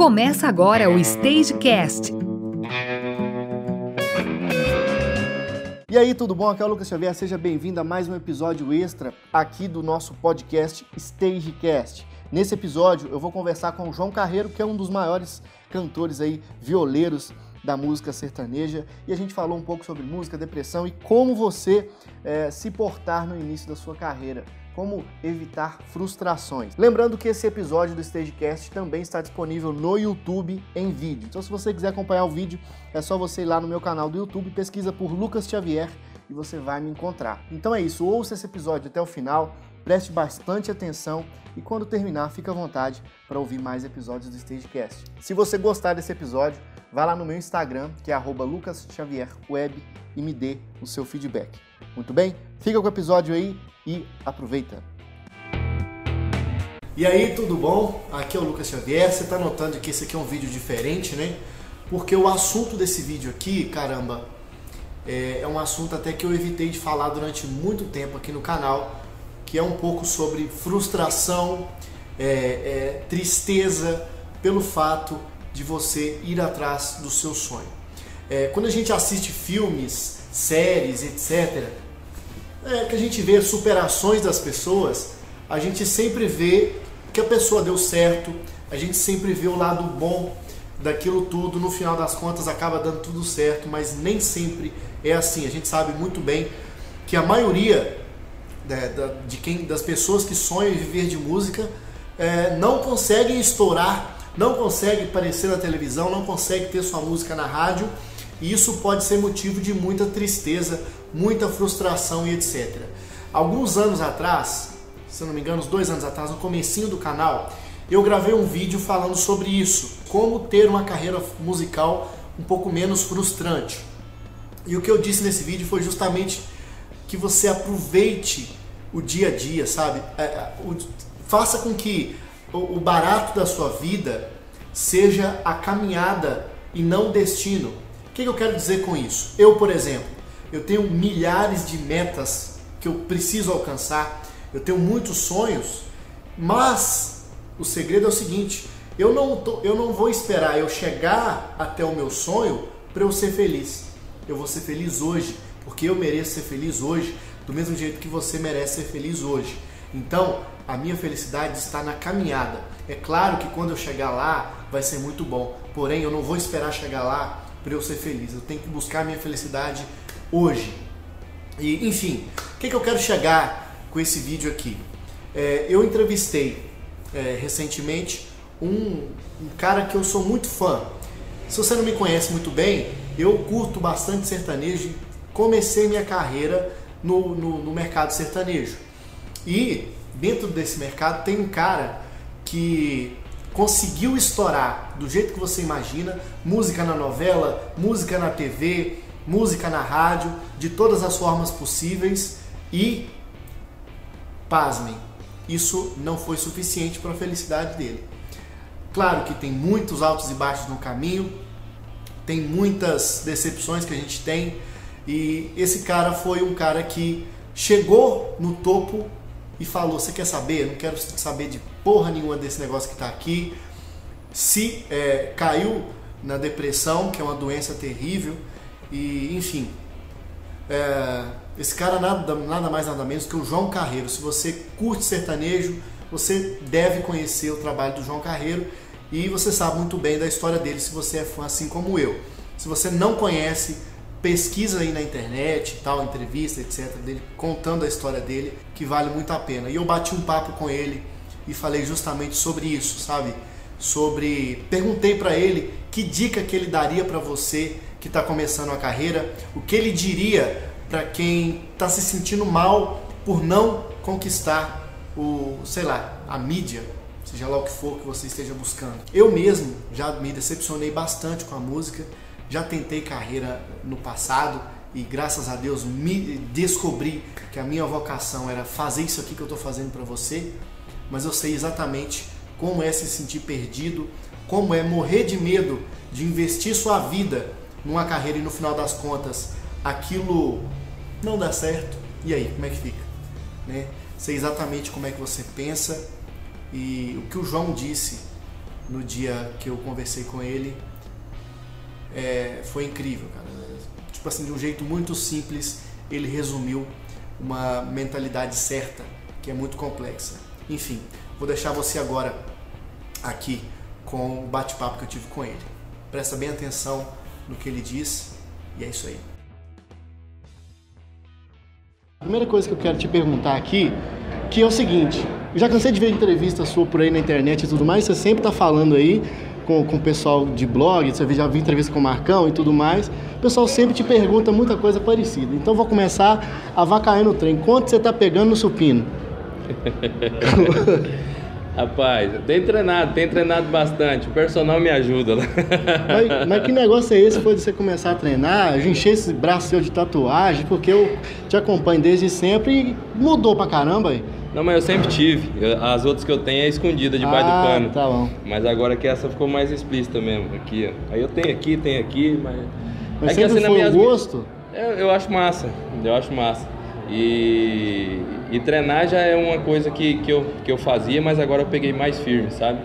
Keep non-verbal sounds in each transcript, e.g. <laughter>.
Começa agora o Stagecast. E aí, tudo bom? Aqui é o Lucas Xavier. Seja bem-vindo a mais um episódio extra aqui do nosso podcast Stagecast. Nesse episódio, eu vou conversar com o João Carreiro, que é um dos maiores cantores aí, violeiros da música sertaneja e a gente falou um pouco sobre música, depressão e como você é, se portar no início da sua carreira como evitar frustrações. Lembrando que esse episódio do Stagecast também está disponível no YouTube em vídeo. Então, se você quiser acompanhar o vídeo, é só você ir lá no meu canal do YouTube, pesquisa por Lucas Xavier e você vai me encontrar. Então é isso, ouça esse episódio até o final, preste bastante atenção e quando terminar, fica à vontade para ouvir mais episódios do Stagecast. Se você gostar desse episódio, vá lá no meu Instagram, que é @lucasxavierweb e me dê o seu feedback. Muito bem? Fica com o episódio aí e aproveita. E aí, tudo bom? Aqui é o Lucas Xavier. Você está notando que esse aqui é um vídeo diferente, né? Porque o assunto desse vídeo aqui, caramba, é, é um assunto até que eu evitei de falar durante muito tempo aqui no canal, que é um pouco sobre frustração, é, é, tristeza pelo fato de você ir atrás do seu sonho. É, quando a gente assiste filmes, séries, etc., é, que a gente vê superações das pessoas, a gente sempre vê que a pessoa deu certo, a gente sempre vê o lado bom daquilo tudo, no final das contas acaba dando tudo certo, mas nem sempre é assim. A gente sabe muito bem que a maioria né, de quem, das pessoas que sonham em viver de música é, não conseguem estourar, não conseguem aparecer na televisão, não conseguem ter sua música na rádio, e isso pode ser motivo de muita tristeza, muita frustração e etc. Alguns anos atrás, se não me engano, uns dois anos atrás, no comecinho do canal, eu gravei um vídeo falando sobre isso, como ter uma carreira musical um pouco menos frustrante. E o que eu disse nesse vídeo foi justamente que você aproveite o dia a dia, sabe? É, é, faça com que o barato da sua vida seja a caminhada e não o destino. O que eu quero dizer com isso? Eu, por exemplo, eu tenho milhares de metas que eu preciso alcançar, eu tenho muitos sonhos, mas o segredo é o seguinte: eu não, tô, eu não vou esperar eu chegar até o meu sonho para eu ser feliz. Eu vou ser feliz hoje, porque eu mereço ser feliz hoje, do mesmo jeito que você merece ser feliz hoje. Então, a minha felicidade está na caminhada. É claro que quando eu chegar lá vai ser muito bom, porém eu não vou esperar chegar lá para eu ser feliz. Eu tenho que buscar a minha felicidade hoje. E, enfim, o que, que eu quero chegar com esse vídeo aqui? É, eu entrevistei é, recentemente um, um cara que eu sou muito fã. Se você não me conhece muito bem, eu curto bastante sertanejo. Comecei minha carreira no, no, no mercado sertanejo. E dentro desse mercado tem um cara que conseguiu estourar do jeito que você imagina, música na novela, música na TV, música na rádio, de todas as formas possíveis e, pasmem, isso não foi suficiente para a felicidade dele. Claro que tem muitos altos e baixos no caminho, tem muitas decepções que a gente tem e esse cara foi um cara que chegou no topo e falou: Você quer saber? Eu não quero saber de porra nenhuma desse negócio que está aqui. Se é, caiu na depressão, que é uma doença terrível, e, enfim, é, esse cara nada, nada mais nada menos que o João Carreiro. Se você curte sertanejo, você deve conhecer o trabalho do João Carreiro e você sabe muito bem da história dele se você é fã assim como eu. Se você não conhece, pesquisa aí na internet, tal, entrevista, etc, dele contando a história dele, que vale muito a pena. E eu bati um papo com ele e falei justamente sobre isso, sabe? Sobre perguntei para ele que dica que ele daria para você que está começando a carreira, o que ele diria para quem está se sentindo mal por não conquistar o, sei lá, a mídia, seja lá o que for que você esteja buscando. Eu mesmo já me decepcionei bastante com a música, já tentei carreira no passado e graças a Deus me descobri que a minha vocação era fazer isso aqui que eu estou fazendo para você, mas eu sei exatamente como é se sentir perdido, como é morrer de medo de investir sua vida numa carreira e no final das contas aquilo não dá certo, e aí, como é que fica? Né? Sei exatamente como é que você pensa e o que o João disse no dia que eu conversei com ele. É, foi incrível, cara. Tipo assim, de um jeito muito simples, ele resumiu uma mentalidade certa, que é muito complexa. Enfim, vou deixar você agora aqui com o bate-papo que eu tive com ele. Presta bem atenção no que ele diz e é isso aí. A primeira coisa que eu quero te perguntar aqui, que é o seguinte, eu já cansei de ver entrevista sua por aí na internet e tudo mais, você sempre está falando aí com, com o pessoal de blog, você já viu entrevista com o Marcão e tudo mais, o pessoal sempre te pergunta muita coisa parecida. Então vou começar a vacair no trem. Quanto você está pegando no supino? <laughs> Rapaz, eu tenho treinado, tenho treinado bastante. O personal me ajuda lá. Mas, mas, que negócio é esse? Foi de você começar a treinar, encher esse braço seu de tatuagem, porque eu te acompanho desde sempre e mudou pra caramba aí. Não, mas eu sempre tive. as outras que eu tenho é escondida debaixo ah, do pano. Tá bom. Mas agora que essa ficou mais explícita mesmo. Aqui, ó. Aí eu tenho aqui, tenho aqui, mas. Mas é que, assim, foi o gosto? Eu, eu acho massa. Eu acho massa. E, e treinar já é uma coisa que, que, eu, que eu fazia, mas agora eu peguei mais firme, sabe?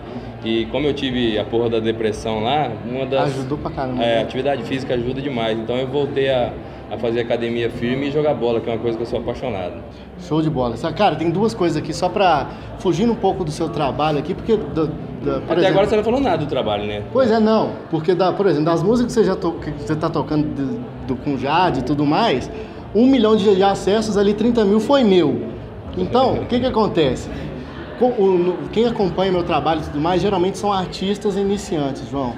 E como eu tive a porra da depressão lá, uma das. Ajudou pra caramba. É, né? atividade física ajuda demais. Então eu voltei a, a fazer academia firme e jogar bola, que é uma coisa que eu sou apaixonado. Show de bola. Cara, tem duas coisas aqui, só pra fugir um pouco do seu trabalho aqui, porque. Do, do, Até exemplo, agora você não falou nada do trabalho, né? Pois é, não. Porque, da, por exemplo, das músicas que você já to, que você tá tocando do, do, com Jade e tudo mais um milhão de acessos ali, 30 mil foi meu. Então, o que que acontece? Quem acompanha meu trabalho e tudo mais, geralmente são artistas iniciantes, João.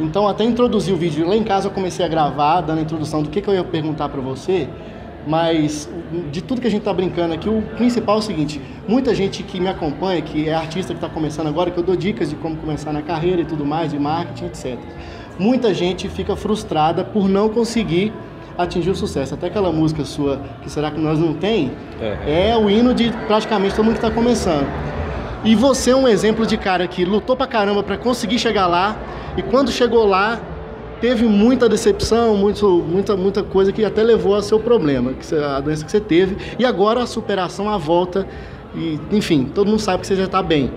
Então, até introduzir o vídeo, lá em casa eu comecei a gravar, dando a introdução do que, que eu ia perguntar para você, mas de tudo que a gente está brincando aqui, o principal é o seguinte: muita gente que me acompanha, que é artista que está começando agora, que eu dou dicas de como começar na carreira e tudo mais, de marketing, etc. Muita gente fica frustrada por não conseguir atingiu o sucesso. Até aquela música sua, que será que nós não tem, é, é o hino de praticamente todo mundo que está começando. E você é um exemplo de cara que lutou pra caramba para conseguir chegar lá, e quando chegou lá, teve muita decepção, muito, muita, muita coisa que até levou a seu problema, que a doença que você teve, e agora a superação, a volta, e, enfim, todo mundo sabe que você já está bem.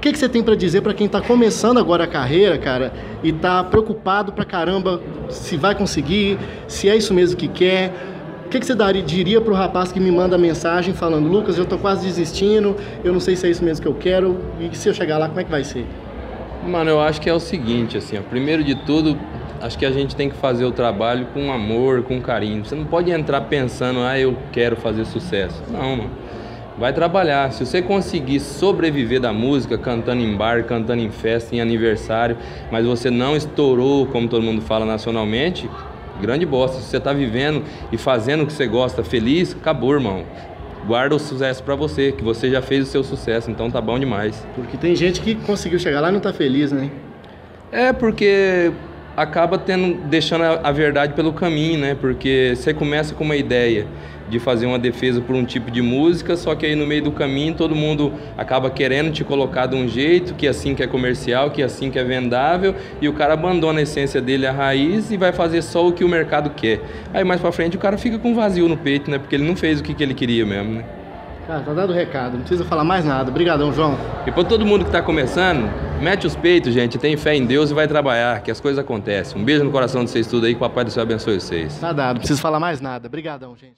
Que, que você tem para dizer para quem está começando agora a carreira, cara, e está preocupado pra caramba se vai conseguir, se é isso mesmo que quer? Que, que você daria, diria para o rapaz que me manda mensagem falando, Lucas, eu estou quase desistindo, eu não sei se é isso mesmo que eu quero, e se eu chegar lá, como é que vai ser? Mano, eu acho que é o seguinte, assim, ó, primeiro de tudo, acho que a gente tem que fazer o trabalho com amor, com carinho. Você não pode entrar pensando, ah, eu quero fazer sucesso. Não, mano vai trabalhar. Se você conseguir sobreviver da música, cantando em bar, cantando em festa, em aniversário, mas você não estourou, como todo mundo fala nacionalmente, grande bosta. Se você está vivendo e fazendo o que você gosta, feliz, acabou, irmão. Guarda o sucesso para você, que você já fez o seu sucesso, então tá bom demais. Porque tem gente que conseguiu chegar lá e não tá feliz, né? É, porque acaba tendo deixando a, a verdade pelo caminho, né? Porque você começa com uma ideia de fazer uma defesa por um tipo de música, só que aí no meio do caminho todo mundo acaba querendo te colocar de um jeito, que assim que é comercial, que assim que é vendável, e o cara abandona a essência dele, a raiz, e vai fazer só o que o mercado quer. Aí mais pra frente o cara fica com vazio no peito, né? Porque ele não fez o que, que ele queria mesmo, né? Cara, tá dado o recado, não precisa falar mais nada. Obrigadão, João. E pra todo mundo que tá começando, mete os peitos, gente, tem fé em Deus e vai trabalhar, que as coisas acontecem. Um beijo no coração de vocês tudo aí, que o Papai do Céu abençoe vocês. Tá dado, não precisa falar mais nada. Obrigadão, gente.